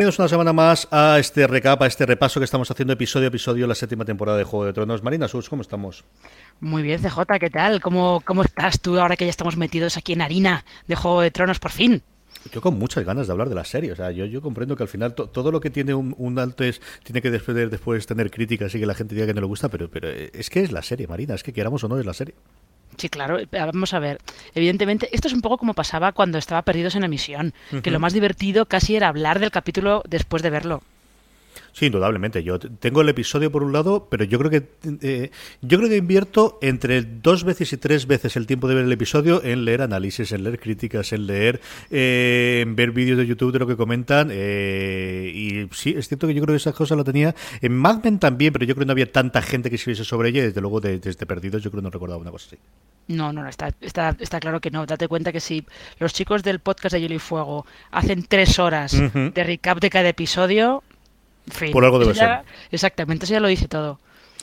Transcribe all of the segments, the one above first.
Bienvenidos una semana más a este recap, a este repaso que estamos haciendo episodio a episodio la séptima temporada de Juego de Tronos. Marina Sus, ¿cómo estamos? Muy bien, CJ, ¿qué tal? ¿Cómo, ¿Cómo estás tú ahora que ya estamos metidos aquí en harina de Juego de Tronos por fin? Yo con muchas ganas de hablar de la serie. O sea, yo, yo comprendo que al final todo lo que tiene un, un antes tiene que después, después tener críticas y que la gente diga que no le gusta, pero, pero es que es la serie, Marina. Es que queramos o no es la serie. Sí, claro. Vamos a ver. Evidentemente, esto es un poco como pasaba cuando estaba Perdidos en emisión, que lo más divertido casi era hablar del capítulo después de verlo. Sí, indudablemente. Yo tengo el episodio por un lado, pero yo creo que eh, yo creo que invierto entre dos veces y tres veces el tiempo de ver el episodio en leer análisis, en leer críticas, en leer, eh, en ver vídeos de YouTube de lo que comentan. Eh, sí, es cierto que yo creo que esa cosa la tenía en Mad Men también, pero yo creo que no había tanta gente que escribiese sobre ella. Y desde luego, desde Perdidos, yo creo que no recordaba una cosa así. No, no, no, está, está, está claro que no. Date cuenta que si los chicos del podcast de Hielo y Fuego hacen tres horas de recap de cada episodio, por algo debe ser. Exactamente, eso ya lo dice todo.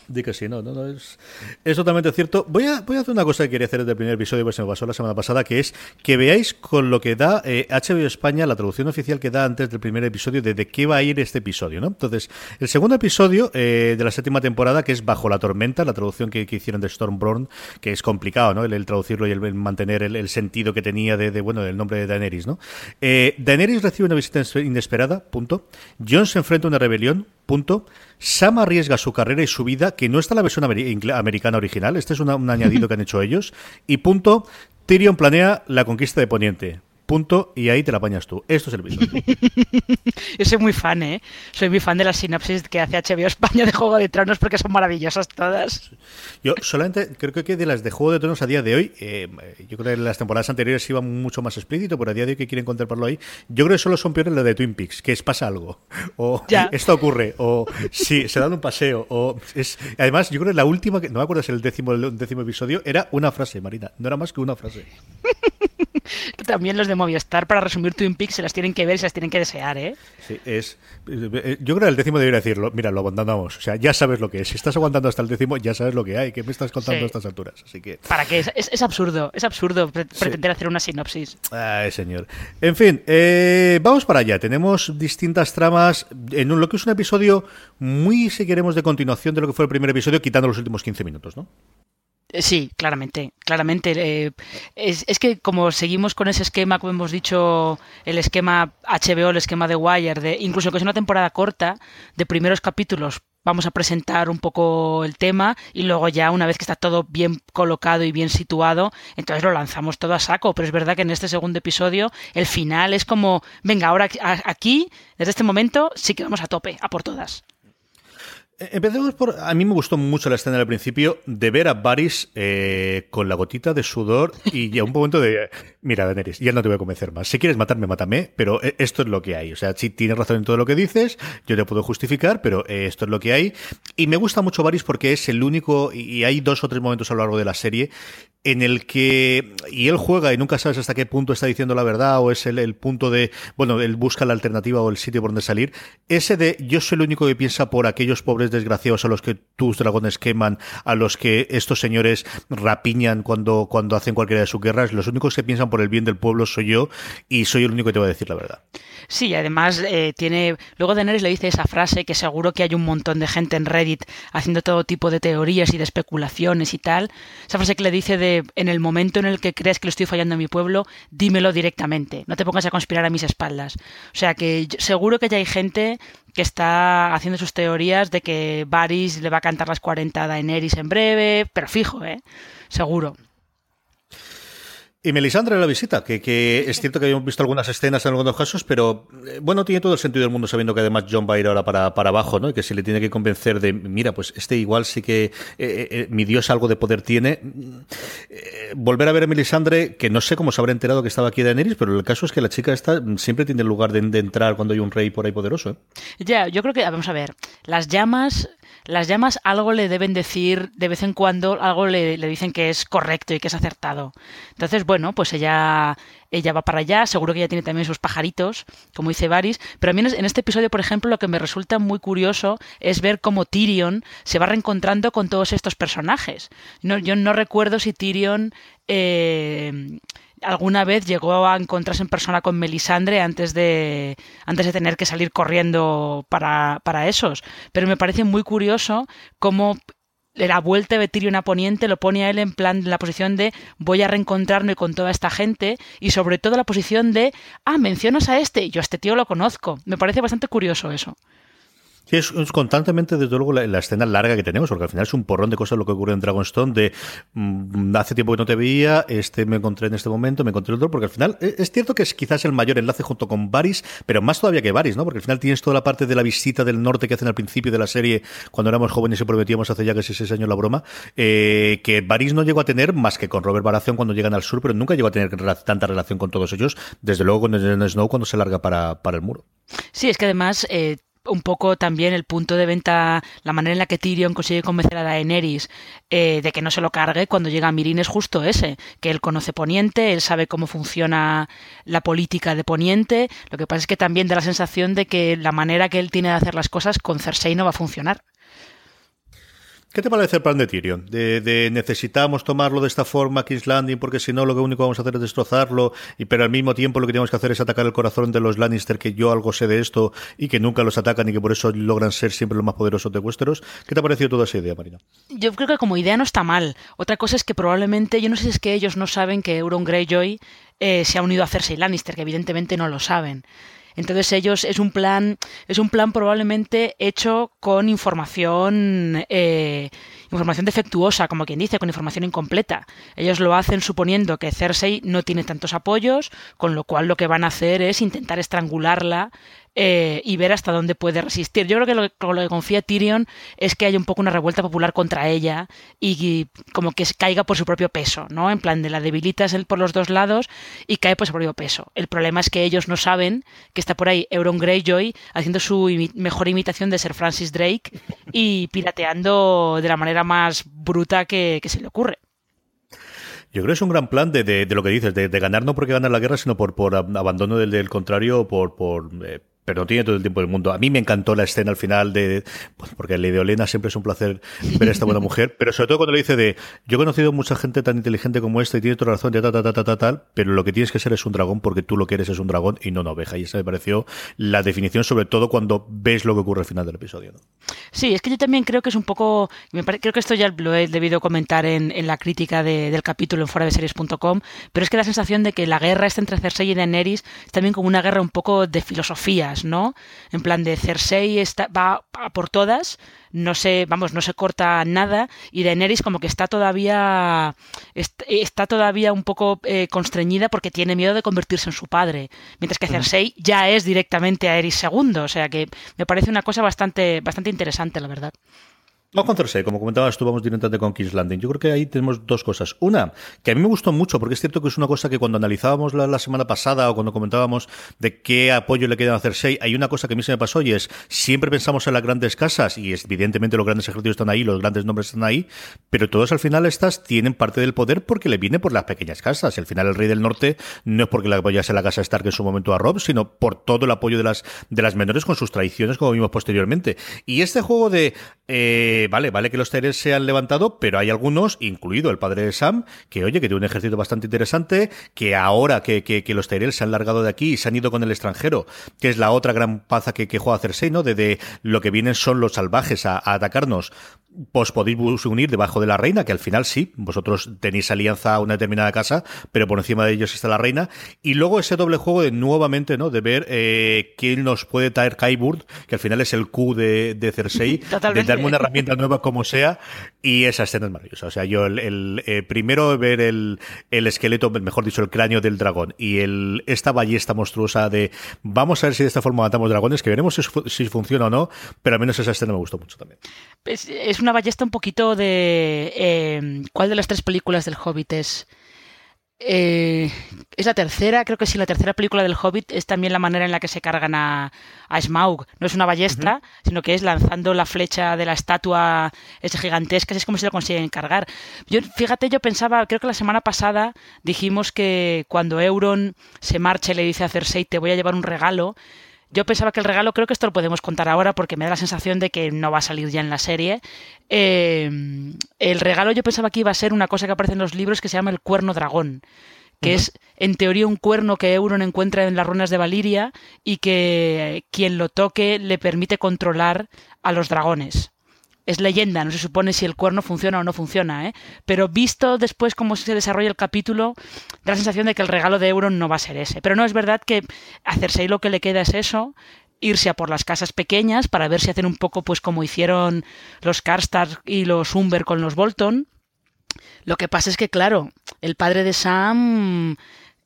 Di que sí, no, no, no es, es totalmente cierto. Voy a, voy a hacer una cosa que quería hacer desde el primer episodio, pues se me pasó la semana pasada, que es que veáis con lo que da eh, HBO España, la traducción oficial que da antes del primer episodio, de, de qué va a ir este episodio, ¿no? Entonces, el segundo episodio eh, de la séptima temporada, que es Bajo la Tormenta, la traducción que, hicieron de Stormborn, que es complicado, ¿no? El, traducirlo y el, mantener el, sentido que tenía de, bueno, del nombre de Daenerys, ¿no? Eh, Daenerys recibe una visita inesperada, punto. Jon se enfrenta a una rebelión, punto. Sam arriesga su carrera y su vida, que no está en la versión americana original, este es un añadido que han hecho ellos, y punto, Tyrion planea la conquista de Poniente. Punto, y ahí te la apañas tú. Esto es el episodio. Yo soy muy fan, ¿eh? Soy muy fan de las sinapsis que hace HBO España de Juego de Tronos porque son maravillosas todas. Yo solamente creo que de las de Juego de Tronos a día de hoy, eh, yo creo que las temporadas anteriores iba mucho más explícito, pero a día de hoy que quieren contemplarlo ahí, yo creo que solo son peores las de Twin Peaks, que es pasa algo, o esto ocurre, o sí, se dan un paseo, o es... Además, yo creo que la última, que no me acuerdo si el décimo, el décimo episodio, era una frase, Marina, no era más que una frase. También los de Movistar, para resumir Twin Peaks, se las tienen que ver y se las tienen que desear, ¿eh? Sí, es. Eh, yo creo que el décimo debería decirlo. Mira, lo abandonamos. O sea, ya sabes lo que es. Si estás aguantando hasta el décimo, ya sabes lo que hay. ¿Qué me estás contando a estas alturas? Así que. ¿Para qué? Es, absurdo. Es absurdo pretender hacer una sinopsis. Ay, señor. En fin, eh, vamos para allá. Tenemos distintas tramas en lo que es un episodio muy, si queremos, de continuación de lo que fue el primer episodio, quitando los últimos 15 minutos, ¿no? Eh, sí, claramente, claramente. Eh, es, es, que como seguimos con ese esquema, como hemos dicho, el esquema HBO, el esquema de Wire, de incluso que es una temporada corta, de primeros capítulos, vamos a presentar un poco el tema y luego ya una vez que está todo bien colocado y bien situado, entonces lo lanzamos todo a saco. Pero es verdad que en este segundo episodio el final es como, venga, ahora aquí, desde este momento, sí que vamos a tope, a por todas. Eh, empecemos por. A mí me gustó mucho la escena al principio de ver a Varys eh, con la gotita de sudor y ya un momento de. Mira, Daenerys, ya no te voy a convencer más. Si quieres matarme, mátame, pero eh, esto es lo que hay. O sea, si tienes razón en todo lo que dices, yo te puedo justificar, pero esto es lo que hay. Y me gusta mucho Varys porque es el único. Y hay dos o tres momentos a lo largo de la serie en el que, y él juega y nunca sabes hasta qué punto está diciendo la verdad o es el, el, punto de, bueno, él busca la alternativa o el sitio por donde salir, ese de yo soy el único que piensa por aquellos pobres desgraciados a los que tus dragones queman, a los que estos señores rapiñan cuando, cuando hacen cualquiera de sus guerras, los únicos que piensan por el bien del pueblo soy yo y soy el único que te va a decir la verdad. Sí, además eh, tiene, luego Daenerys le dice esa frase que seguro que hay un montón de gente en Reddit haciendo todo tipo de teorías y de especulaciones y tal, esa frase que le dice de en el momento en el que crees que le estoy fallando a mi pueblo, dímelo directamente, no te pongas a conspirar a mis espaldas. O sea que seguro que ya hay gente que está haciendo sus teorías de que Varys le va a cantar las 40 a Daenerys en breve, pero fijo, ¿eh? Seguro. Y Melisandre la visita, que, es cierto que habíamos visto algunas escenas en algunos casos, pero eh, bueno, tiene todo el sentido del mundo sabiendo que además John va a ir ahora para, para abajo, ¿no? Y que se le tiene que convencer de, mira, pues este igual sí que eh, eh, mi Dios algo de poder tiene. volver a ver a Melisandre, que no sé cómo se habrá enterado que estaba aquí Daenerys, pero el caso es que la chica esta siempre tiene el lugar de, de entrar cuando hay un rey por ahí poderoso. Ya, yo creo que, vamos a ver, las llamas las llamas algo le deben decir de vez en cuando, algo le, dicen que es correcto y que es acertado. Entonces, bueno, pues ella, ella va para allá, seguro que ella tiene también sus pajaritos, como dice Varys, pero a mí en este episodio, por ejemplo, lo que me resulta muy curioso es ver cómo Tyrion se va reencontrando con todos estos personajes. No, yo no recuerdo si Tyrion... Eh, alguna vez llegó a encontrarse en persona con Melisandre antes de, antes de tener que salir corriendo para, para esos. Pero me parece muy curioso cómo la vuelta de Tyrion a Poniente lo pone a él en plan en la posición de voy a reencontrarme con toda esta gente y sobre todo la posición de ah, mencionas a este, yo a este tío lo conozco. Me parece bastante curioso eso. Sí, es, constantemente, desde luego, la, escena larga que tenemos, porque al final es un porrón de cosas lo que ocurre en Dragonstone, de mm, hace tiempo que no te veía, este me encontré en este momento, me encontré otro, porque al final e, es, cierto que es quizás el mayor enlace junto con Varys, pero más todavía que Varys, ¿no? Porque al final tienes toda la parte de la visita del norte que hacen al principio de la serie, cuando éramos jóvenes y prometíamos hace ya casi seis años la broma, eh, que Varys no llegó a tener más que con Robert Baratheon cuando llegan al sur, pero nunca llegó a tener tanta relación con todos ellos, desde luego con el Snow cuando se larga para, para el muro. Sí, es que además eh, un poco también el punto de venta, la manera en la que Tyrion consigue convencer a Daenerys eh, de que no se lo cargue cuando llega a Mirin es justo ese, que él conoce Poniente, él sabe cómo funciona la política de Poniente, lo que pasa es que también da la sensación de que la manera que él tiene de hacer las cosas con Cersei no va a funcionar. ¿Qué te parece el plan de Tyrion? De, necesitamos tomarlo de esta forma, King's Landing, porque si no lo único que vamos a hacer es destrozarlo, y pero al mismo tiempo lo que tenemos que hacer es atacar el corazón de los Lannister, que yo algo sé de esto, y que nunca los atacan y que por eso logran ser siempre los más poderosos de Westeros. ¿Qué te ha parecido toda esa idea, Marina? Yo creo que como idea no está mal. Otra cosa es que probablemente, yo no sé si es que ellos no saben que Euron Greyjoy eh, se ha unido a Cersei Lannister, que evidentemente no lo saben. Entonces ellos es un plan, es un plan probablemente hecho con información, eh, información defectuosa, como quien dice, con información incompleta. Ellos lo hacen suponiendo que Cersei no tiene tantos apoyos, con lo cual lo que van a hacer es intentar estrangularla eh, y ver hasta dónde puede resistir. Yo creo que lo, que confía Tyrion es que haya un poco una revuelta popular contra ella y, como que caiga por su propio peso, ¿no? En plan de la debilitas él por los dos lados y cae por su propio peso. El problema es que ellos no saben que está por ahí Euron Greyjoy haciendo su mejor imitación de ser Francis Drake y pirateando de la manera más bruta que, se le ocurre. Yo creo que es un gran plan de, lo que dices, de, ganar no porque ganar la guerra, sino por, por abandono del, del contrario, por, por eh, pero no tiene todo el tiempo del mundo. A mí me encantó la escena al final de, pues porque le de Olena siempre es un placer ver a esta buena mujer, pero sobre todo cuando le dice de, yo he conocido mucha gente tan inteligente como esta y tiene toda razón, ya ta, ta, ta, ta, tal, pero lo que tienes que ser es un dragón porque tú lo que eres es un dragón y no una oveja. Y esa me pareció la definición, sobre todo cuando ves lo que ocurre al final del episodio. ¿no? Sí, es que yo también creo que es un poco, me creo que esto ya lo he debido comentar en, en la crítica de, del capítulo en fuera de series.com, pero es que la sensación de que la guerra está entre Cersei y Daenerys es también como una guerra un poco de ¿no? En plan de Cersei está, va a por todas, no se, vamos, no se corta nada, y Daenerys como que está todavía, está, todavía un poco eh, constreñida porque tiene miedo de convertirse en su padre, mientras que Cersei ya es directamente a Eris II, o sea que me parece una cosa bastante, bastante interesante, la verdad. Vamos con Cersei, como comentabas tú, vamos directamente con King's Landing. Yo creo que ahí tenemos dos cosas. Una, que a mí me gustó mucho, porque es cierto que es una cosa que cuando analizábamos la, semana pasada o cuando comentábamos de qué apoyo le queda a Cersei, hay una cosa que a mí se me pasó y es, siempre pensamos en las grandes casas y evidentemente los grandes ejércitos están ahí, los grandes nombres están ahí, pero todos al final estas tienen parte del poder porque le viene por las pequeñas casas. Y al final el rey del norte no es porque le apoyase la casa Stark en su momento a Rob, sino por todo el apoyo de las, de las menores con sus tradiciones, como vimos posteriormente. Y este juego de eh, vale, vale que los Tyrells se han levantado, pero hay algunos, incluido el padre de Sam, que oye, que tiene un ejército bastante interesante, que ahora que, que, que los Tyrells se han largado de aquí y se han ido con el extranjero, que es la otra gran paza que, que juega Cersei, ¿no? De, de, lo que vienen son los salvajes a, a atacarnos, pues podéis unir debajo de la reina, que al final sí, vosotros tenéis alianza a una determinada casa, pero por encima de ellos está la reina. Y luego ese doble juego de nuevamente, ¿no? De ver eh, quién nos puede traer Kyburd, que al final es el Q de, de Cersei, de darme una herramienta nueva como sea. Y esa escena es maravillosa. O sea, yo el, eh, primero ver el, el esqueleto, mejor dicho, el cráneo del dragón y el esta ballesta monstruosa de vamos a ver si de esta forma matamos dragones, que veremos si, funciona o no, pero al menos esa escena me gustó mucho también. Es, es una ballesta un poquito de... Eh, ¿Cuál de las tres películas del Hobbit es? Eh, es la tercera, creo que sí, la tercera película del Hobbit es también la manera en la que se cargan a, a Smaug. No es una ballesta, sino que es lanzando la flecha de la estatua esa gigantesca, es como si lo consiguen cargar. Yo, fíjate, yo pensaba, creo que la semana pasada dijimos que cuando Euron se marcha y le dice a Cersei, te voy a llevar un regalo, yo pensaba que el regalo, creo que esto lo podemos contar ahora porque me da la sensación de que no va a salir ya en la serie. Eh, el regalo yo pensaba que iba a ser una cosa que aparece en los libros que se llama el cuerno dragón que es en teoría un cuerno que Euron encuentra en las ruinas de Valiria y que quien lo toque le permite controlar a los dragones. Es leyenda, no se supone si el cuerno funciona o no funciona, ¿eh? pero visto después cómo se desarrolla el capítulo, da la sensación de que el regalo de Euron no va a ser ese. Pero no es verdad que hacerse lo que le queda es eso, irse a por las casas pequeñas para ver si hacen un poco pues como hicieron los Karstark y los Umber con los Bolton, lo que pasa es que, claro, el padre de Sam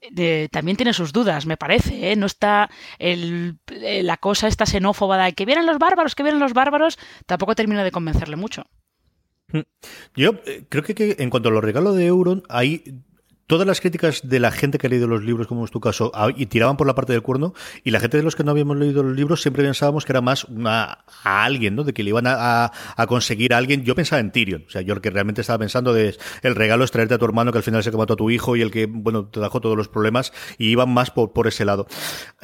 eh, también tiene sus dudas, me parece. ¿eh? No está eh, la cosa esta xenófoba de que vienen los bárbaros, que vienen los bárbaros, tampoco termina de convencerle mucho. Hmm. Yo creo que, en cuanto a los regalos de Euron, hay todas las críticas de la gente que ha leído los libros, como es tu caso, y tiraban por la parte del cuerno, y la gente de los que no habíamos leído los libros siempre pensábamos que era más una, a alguien, ¿no? De que le iban a, conseguir a alguien. Yo pensaba en Tyrion, o sea, yo que realmente estaba pensando de el regalo es traerte a tu hermano que al final se mató a tu hijo y el que, bueno, te dejó todos los problemas, y iban más por, por ese lado.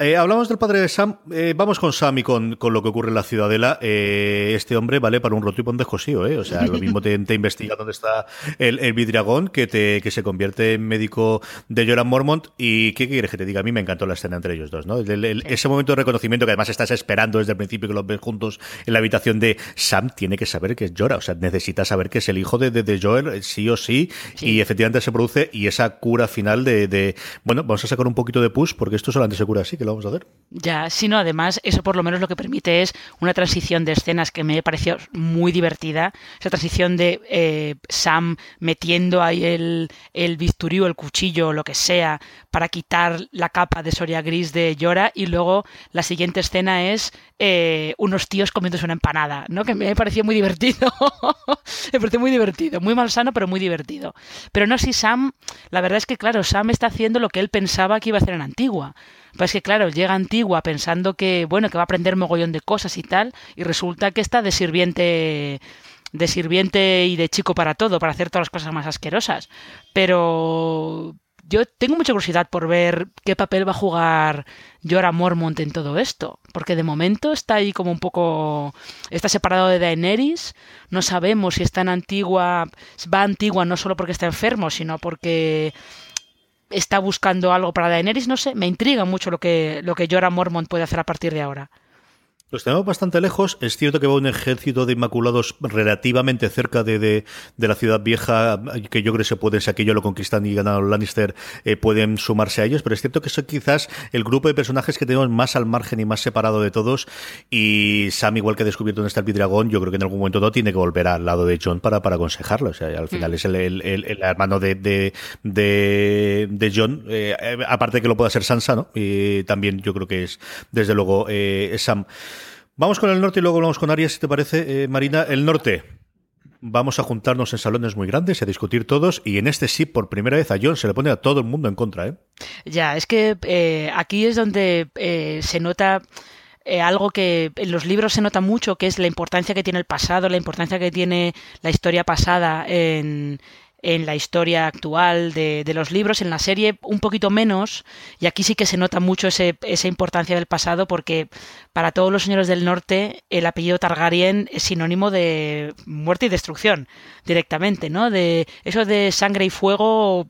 Eh, hablamos del padre de Sam, eh, vamos con Sam y con, con, lo que ocurre en la ciudadela. Eh, este hombre vale para un roto y un ¿eh? O sea, lo mismo te, te investiga dónde está el, el vidragón que, te, que se convierte en médico de Joran Mormont. ¿Y qué quieres que te diga? A mí me encantó la escena entre ellos dos, ¿no? Ese momento de reconocimiento que además estás esperando desde el principio que los ves juntos en la habitación de Sam tiene que saber que es Jorah, o sea, necesita saber que es el hijo de, de, Joel, sí o sí, y efectivamente se produce y esa cura final de, bueno, vamos a sacar un poquito de push porque esto solamente se cura así, que lo vamos a hacer. Ya, si no, además, eso por lo menos lo que permite es una transición de escenas que me pareció muy divertida, esa transición de eh, Sam metiendo ahí el, el bisturí o el cuchillo lo que sea, para quitar la capa de Soria Gris de Llora y luego la siguiente escena es eh, unos tíos comiéndose una empanada, ¿no? Que me pareció muy divertido. me pareció muy divertido, muy malsano, pero muy divertido. Pero no, si Sam, la verdad es que, claro, Sam está haciendo lo que él pensaba que iba a hacer en Antigua. Pues que claro, llega Antigua pensando que, bueno, que va a aprender mogollón de cosas y tal, y resulta que está de sirviente de sirviente y de chico para todo, para hacer todas las cosas más asquerosas. Pero yo tengo mucha curiosidad por ver qué papel va a jugar Jorah Mormont en todo esto, porque de momento está ahí como un poco está separado de Daenerys, no sabemos si está en Antigua, va Antigua no solo porque está enfermo, sino porque está buscando algo para Daenerys, no sé, me intriga mucho lo que lo que Jorah Mormont puede hacer a partir de ahora. Los tenemos bastante lejos. Es cierto que va un ejército de Inmaculados relativamente cerca de, de, la ciudad vieja, que yo creo que se pueden, si aquello lo conquistan y ganan los Lannister, eh, pueden sumarse a ellos. Pero es cierto que son quizás el grupo de personajes que tenemos más al margen y más separado de todos. Y Sam, igual que ha descubierto dónde está el Vidragón, yo creo que en algún momento no tiene que volver al lado de John para, para aconsejarlo. O sea, al final mm. es el, el, el, hermano de, de, de, John, eh, aparte de que lo pueda ser Sansa, ¿no? Y también yo creo que es, desde luego, eh, Sam. Vamos con el norte y luego vamos con Arias, si te parece, eh, Marina. El norte. Vamos a juntarnos en salones muy grandes a discutir todos. Y en este sí, por primera vez a John se le pone a todo el mundo en contra. ¿eh? Ya, es que eh, aquí es donde eh, se nota algo que en los libros se nota mucho, que es la importancia que tiene el pasado, la importancia que tiene la historia pasada en, en la historia actual de, los libros, en la serie un poquito menos, y aquí sí que se nota mucho ese, esa importancia del pasado porque para todos los señores del norte el apellido Targaryen es sinónimo de muerte y destrucción directamente, ¿no? De eso de sangre y fuego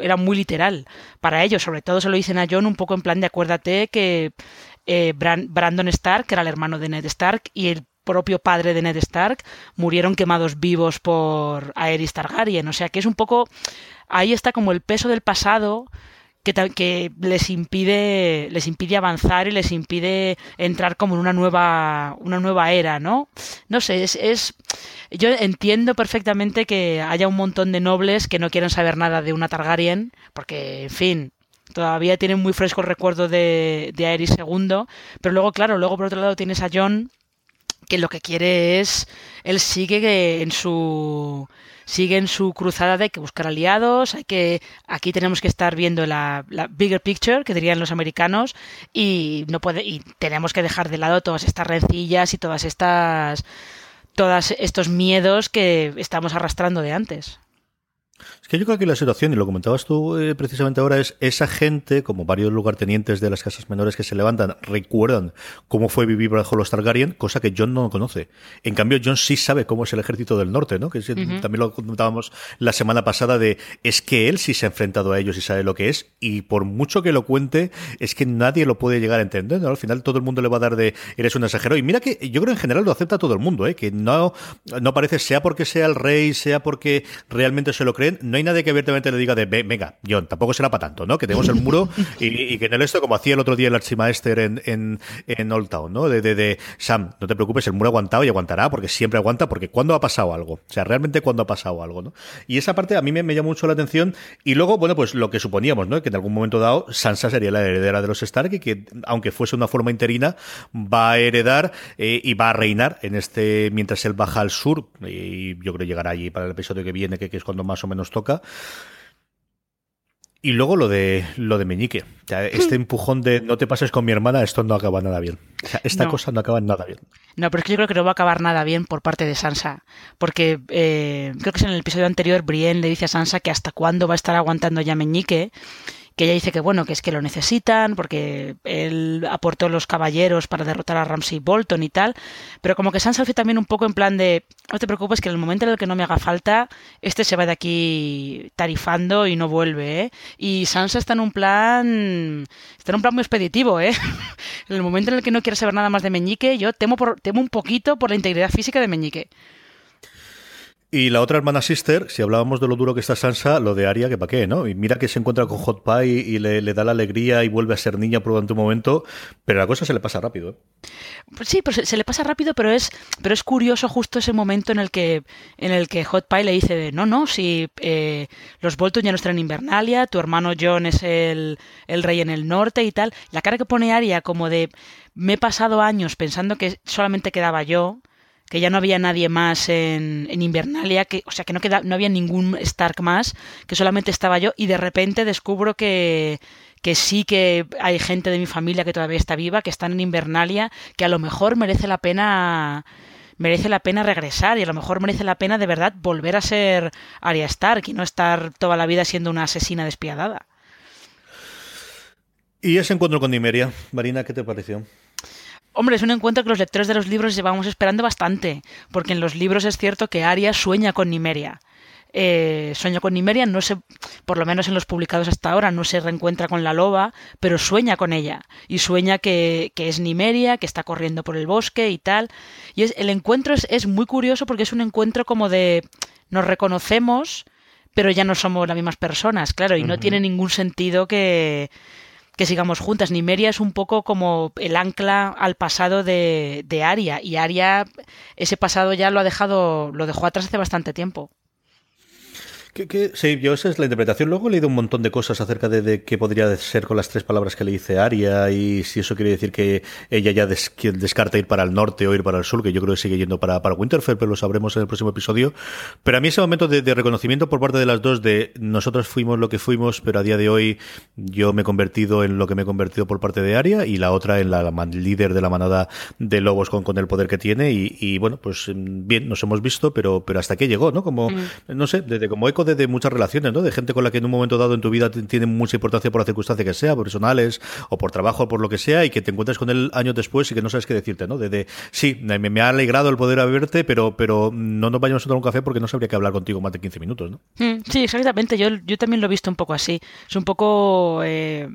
era muy literal para ellos, sobre todo se lo dicen a John un poco en plan de acuérdate que eh, Brandon Stark, que era el hermano de Ned Stark, y el propio padre de Ned Stark murieron quemados vivos por Aerys Targaryen. O sea que es un poco. Ahí está como el peso del pasado que, que, les impide les impide avanzar y les impide entrar como en una nueva una nueva era no no sé es, es yo entiendo perfectamente que haya un montón de nobles que no quieren saber nada de una Targaryen porque en fin todavía tienen muy fresco el recuerdo de, de Aerys II pero luego claro luego por otro lado tienes a John que lo que quiere es, él sigue en su sigue en su cruzada de que buscar aliados, hay que aquí tenemos que estar viendo la, bigger picture que dirían los americanos y no puede y tenemos que dejar de lado todas estas rencillas y todas estas todos estos miedos que estamos arrastrando de antes. Es que yo creo que la situación, y lo comentabas tú eh, precisamente ahora, es esa gente, como varios lugartenientes de las casas menores que se levantan, recuerdan cómo fue vivir bajo los Targaryen, cosa que John no conoce. En cambio, John sí sabe cómo es el ejército del norte, ¿no? Que también lo comentábamos la semana pasada de es que él sí se ha enfrentado a ellos y sabe lo que es, y por mucho que lo cuente, es que nadie lo puede llegar a entender. ¿no? Al final todo el mundo le va a dar de eres un exagero. Y mira que yo creo en general lo acepta todo el mundo, ¿eh? que no, no parece, sea porque sea el rey, sea porque realmente se lo creen, no hay nadie que abiertamente le diga de, venga, John, tampoco será para tanto, ¿no? Que tenemos el muro y, que en el esto, como hacía el otro día el Archimaester en, en, en Old Town, ¿no? De, de, Sam, no te preocupes, el muro ha aguantado y aguantará porque siempre aguanta, porque cuando ha pasado algo, o sea, realmente cuando ha pasado algo, ¿no? Y esa parte a mí me, me llama mucho la atención y luego, bueno, pues lo que suponíamos, ¿no? Que en algún momento dado Sansa sería la heredera de los Stark y que, aunque fuese una forma interina, va a heredar eh, y va a reinar en este, mientras él baja al sur, y yo creo llegará allí para el episodio que viene, que, que es cuando más o menos toca. Y luego lo de lo de Meñique. este empujón de no te pases con mi hermana, esto no acaba nada bien. esta cosa no acaba nada bien. No, pero es que yo creo que no va a acabar nada bien por parte de Sansa. Porque eh, creo que es en el episodio anterior, Brienne le dice a Sansa que hasta cuándo va a estar aguantando ya Meñique que ella dice que bueno, que es que lo necesitan, porque él aportó los caballeros para derrotar a Ramsay Bolton y tal, pero como que Sansa hace también un poco en plan de, no te preocupes que en el momento en el que no me haga falta, este se va de aquí tarifando y no vuelve, ¿eh? Y Sansa está en un plan, está en un plan muy expeditivo, ¿eh? en el momento en el que no quiere saber nada más de Meñique, yo temo, por, temo un poquito por la integridad física de Meñique. Y la otra hermana Sister, si hablábamos de lo duro que está Sansa, lo de Aria, que pa' qué, ¿no? Y mira que se encuentra con Hot Pie y le, da la alegría y vuelve a ser niña por un momento, pero la cosa se le pasa rápido. ¿eh? Pues sí, pues se le pasa rápido, pero es, pero es curioso justo ese momento en el que, en el que Hot Pie le dice, no, no, si eh, los Bolton ya no están en Invernalia, tu hermano John es el, el rey en el norte y tal. La cara que pone Aria como de, me he pasado años pensando que solamente quedaba yo, que ya no había nadie más en, Invernalia, que, o sea, que no, queda, no había ningún Stark más, que solamente estaba yo, y de repente descubro que, que sí que hay gente de mi familia que todavía está viva, que están en Invernalia, que a lo mejor merece la pena merece la pena regresar y a lo mejor merece la pena de verdad volver a ser Arya Stark y no estar toda la vida siendo una asesina despiadada. ¿Y ese encuentro con Nimeria, Marina, qué te pareció? Hombre, es un encuentro que los lectores de los libros llevamos esperando bastante, porque en los libros es cierto que Arya sueña con Nimeria. Eh, sueña con Nimeria, no se, por lo menos en los publicados hasta ahora, no se reencuentra con la loba, pero sueña con ella. Y sueña que, es Nimeria, que está corriendo por el bosque y tal. Y es, el encuentro es, es muy curioso porque es un encuentro como de nos reconocemos, pero ya no somos las mismas personas, claro, y no tiene ningún sentido que, que sigamos juntas. Nimeria es un poco como el ancla al pasado de, de Aria y Aria ese pasado ya lo ha dejado, lo dejó atrás hace bastante tiempo. Sí, yo esa es la interpretación. Luego he leído un montón de cosas acerca de, qué podría ser con las tres palabras que le dice Aria y si eso quiere decir que ella ya descarta ir para el norte o ir para el sur, que yo creo que sigue yendo para, para Winterfell, pero lo sabremos en el próximo episodio. Pero a mí ese momento de, reconocimiento por parte de las dos de nosotros fuimos lo que fuimos, pero a día de hoy yo me he convertido en lo que me he convertido por parte de Aria y la otra en la, líder de la manada de lobos con, con el poder que tiene y, bueno, pues bien, nos hemos visto, pero, pero hasta qué llegó, ¿no? Como, mm. no sé, desde como eco de, muchas relaciones, ¿no? De gente con la que en un momento dado en tu vida tiene mucha importancia por la circunstancia que sea, personales, o por trabajo, o por lo que sea, y que te encuentras con él años después y que no sabes qué decirte, ¿no? De, sí, me, ha alegrado el poder verte, pero, pero no nos vayamos a tomar un café porque no sabría que hablar contigo más de 15 minutos, ¿no? Mm, sí, exactamente. Yo, yo también lo he visto un poco así. Es un poco, eh,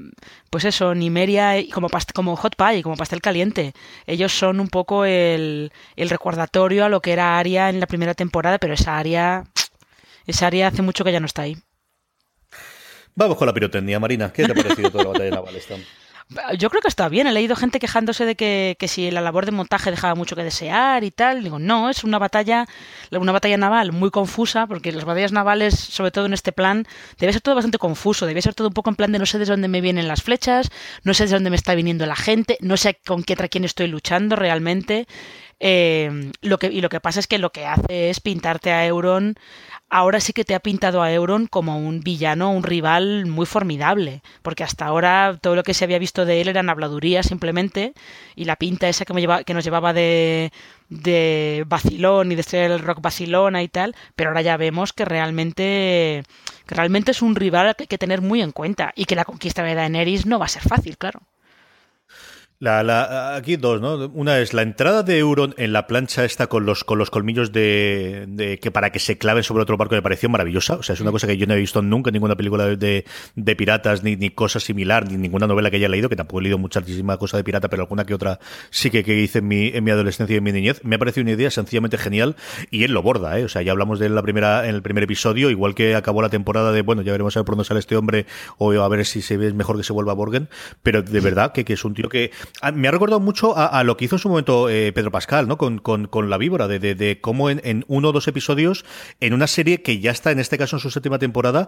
pues eso, Nimeria como, como hot pie, como pastel caliente. Ellos son un poco el, el recordatorio a lo que era Aria en la primera temporada, pero esa Aria esa área hace mucho que ya no está ahí. Vamos con la pirotecnia, Marina. ¿Qué te ha parecido toda la batalla naval Yo creo que está bien. He leído gente quejándose de que, si la labor de montaje dejaba mucho que desear y tal. Digo, no, es una batalla, una batalla naval muy confusa, porque las batallas navales, sobre todo en este plan, debe ser todo bastante confuso. Debe ser todo un poco en plan de no sé desde dónde me vienen las flechas, no sé desde dónde me está viniendo la gente, no sé con qué quién estoy luchando realmente. Eh, lo que, y lo que pasa es que lo que hace es pintarte a Euron ahora sí que te ha pintado a Euron como un villano, un rival muy formidable, porque hasta ahora todo lo que se había visto de él eran habladurías simplemente, y la pinta esa que, me lleva, que nos llevaba de, de vacilón y de ser el rock vacilona y tal, pero ahora ya vemos que realmente, que realmente es un rival que hay que tener muy en cuenta, y que la conquista de Daenerys no va a ser fácil, claro. La, la, aquí dos, ¿no? Una es la entrada de Euron en la plancha esta con los, con los colmillos de, de que para que se claven sobre otro barco me pareció maravillosa. O sea, es una cosa que yo no he visto nunca en ninguna película de, de piratas, ni, ni cosa similar, ni ninguna novela que haya leído, que tampoco he leído muchísima cosa de pirata, pero alguna que otra sí que, que hice en mi, en mi adolescencia y en mi niñez. Me ha parecido una idea sencillamente genial y él lo borda, ¿eh? O sea, ya hablamos de él en, la primera, en el primer episodio, igual que acabó la temporada de, bueno, ya veremos a ver por dónde sale este hombre o a ver si se ve mejor que se vuelva a Borgen, pero de verdad que, que es un tío que me ha recordado mucho a, lo que hizo en su momento eh, Pedro Pascal, ¿no? Con, con, la víbora, de, de, de cómo en, en, uno o dos episodios, en una serie que ya está, en este caso, en su séptima temporada,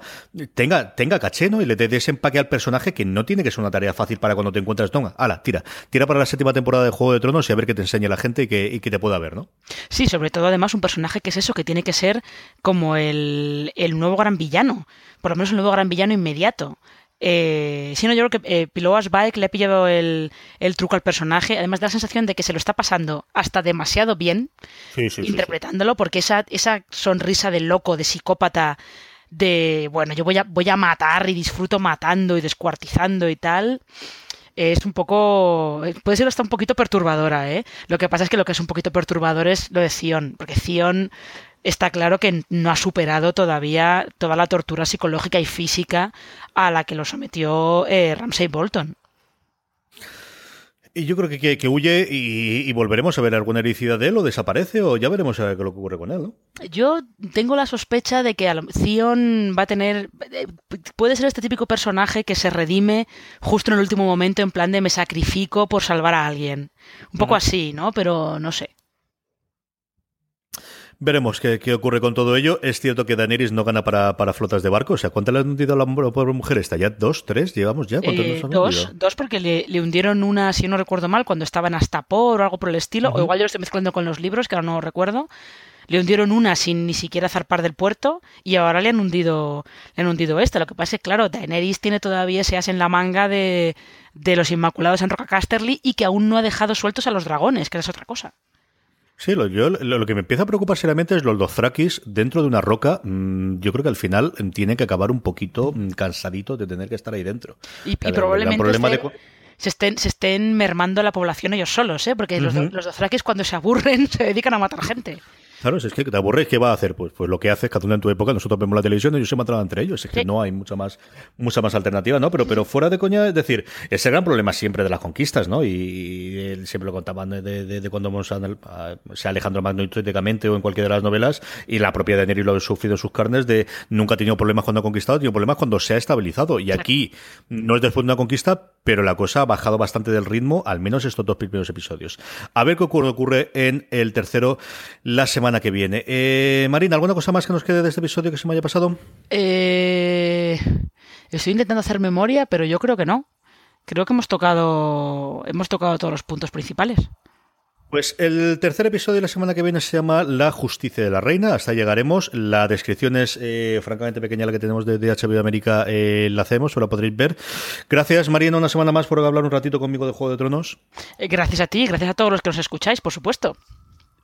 tenga, tenga caché, ¿no? Y le dé ese empaque al personaje que no tiene que ser una tarea fácil para cuando te encuentras, no, ala, tira, tira para la séptima temporada de Juego de Tronos y a ver qué te enseña la gente y que, y te pueda ver, ¿no? Sí, sobre todo además un personaje que es eso, que tiene que ser como el, el nuevo gran villano, por lo menos el nuevo gran villano inmediato. Eh, sí, no, yo creo que eh, Piloas Bike le ha pillado el, el, truco al personaje, además da la sensación de que se lo está pasando hasta demasiado bien sí, sí, interpretándolo, sí, porque esa, esa sonrisa de loco, de psicópata, de bueno, yo voy a, voy a matar y disfruto matando y descuartizando y tal. Es un poco. Puede ser hasta un poquito perturbadora, ¿eh? Lo que pasa es que lo que es un poquito perturbador es lo de Zion, porque Zion está claro que no ha superado todavía toda la tortura psicológica y física a la que lo sometió eh, Ramsay Bolton. Y yo creo que, que, que huye y, y, volveremos a ver alguna ericidad de él o desaparece o ya veremos a ver qué lo que ocurre con él, ¿no? Yo tengo la sospecha de que Zion va a tener... Puede ser este típico personaje que se redime justo en el último momento en plan de me sacrifico por salvar a alguien. Un poco así, ¿no? Pero no sé. Veremos qué, qué, ocurre con todo ello. Es cierto que Daenerys no gana para, para flotas de barco. O sea, ¿cuántas le han hundido a la pobre mujer esta? ¿Ya dos, tres? ¿Llevamos ya? Eh, dos, dos, porque le, le, hundieron una, si no recuerdo mal, cuando estaba en Astapor o algo por el estilo. Uh -huh. O igual yo lo estoy mezclando con los libros, que ahora no recuerdo. Le hundieron una sin ni siquiera zarpar del puerto y ahora le han hundido, le han hundido esta. Lo que pasa es que, claro, Daenerys tiene todavía ese as en la manga de, de los Inmaculados en Roca Casterly y que aún no ha dejado sueltos a los dragones, que es otra cosa. Sí, lo, yo, lo, lo, que me empieza a preocupar seriamente es los Dothrakis dentro de una roca. Mmm, yo creo que al final tiene que acabar un poquito mmm, cansadito de tener que estar ahí dentro. Y, y probablemente este, de... se, estén, se estén mermando la población ellos solos, ¿eh? porque uh -huh. los, los Dothrakis cuando se aburren se dedican a matar gente. Claro, es que te aburres, ¿qué va a hacer? Pues, pues lo que haces cada uno en tu época, nosotros vemos la televisión y ellos se matan entre ellos. Es que sí. no hay mucha más, mucha más alternativa, ¿no? Pero, pero fuera de coña, es decir, ese gran problema siempre de las conquistas, ¿no? Y, y él siempre lo contaban de, de, de cuando vamos a, sea Alejandro Magno hipotéticamente o en cualquiera de las novelas, y la propia de Neri lo ha sufrido en sus carnes de nunca ha tenido problemas cuando ha conquistado, ha tenido problemas cuando se ha estabilizado. Y aquí no es después de una conquista, pero la cosa ha bajado bastante del ritmo, al menos estos dos primeros episodios. A ver qué ocurre, en el tercero la semana que viene. Eh, Marina, ¿alguna cosa más que nos quede de este episodio que se me haya pasado? Eh, estoy intentando hacer memoria, pero yo creo que no. Creo que hemos tocado, hemos tocado todos los puntos principales. Pues el tercer episodio de la semana que viene se llama La justicia de la reina. Hasta llegaremos. La descripción es eh, francamente pequeña la que tenemos de, de HBO América. Eh, la hacemos, o la podréis ver. Gracias, Mariana, una semana más por hablar un ratito conmigo de Juego de Tronos. Eh, gracias a ti, gracias a todos los que nos escucháis, por supuesto.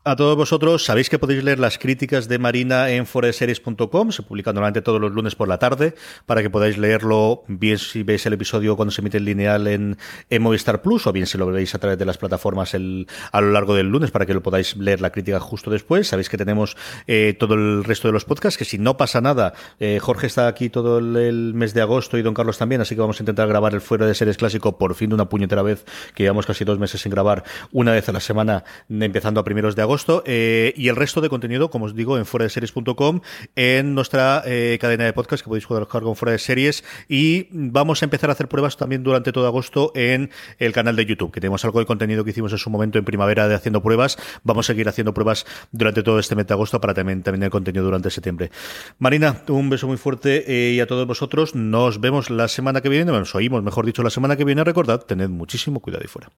A todos vosotros, sabéis que podéis leer las críticas de Marina en foreseries.com, se publica normalmente todos los lunes por la tarde, para que podáis leerlo bien si veis el episodio cuando se emite el lineal en, Movistar Plus, o bien si lo veis a través de las plataformas el, a lo largo del lunes, para que lo podáis leer la crítica justo después. Sabéis que tenemos eh, todo el resto de los podcasts, que si no pasa nada, eh, Jorge está aquí todo el, el, mes de agosto y Don Carlos también, así que vamos a intentar grabar el Fuera de Series Clásico por fin de una puñetera vez, que llevamos casi dos meses sin grabar, una vez a la semana, empezando a primeros de agosto Eh, y el resto de contenido, como os digo, en fuera de series.com, en nuestra eh, cadena de podcast que podéis jugar con fuera de series. Y vamos a empezar a hacer pruebas también durante todo agosto en el canal de YouTube, que tenemos algo de contenido que hicimos en su momento en primavera de haciendo pruebas. Vamos a seguir haciendo pruebas durante todo este mes de agosto para también, también el contenido durante septiembre. Marina, un beso muy fuerte eh, y a todos vosotros. Nos vemos la semana que viene, nos oímos, mejor dicho, la semana que viene. Recordad, tened muchísimo cuidado y fuera.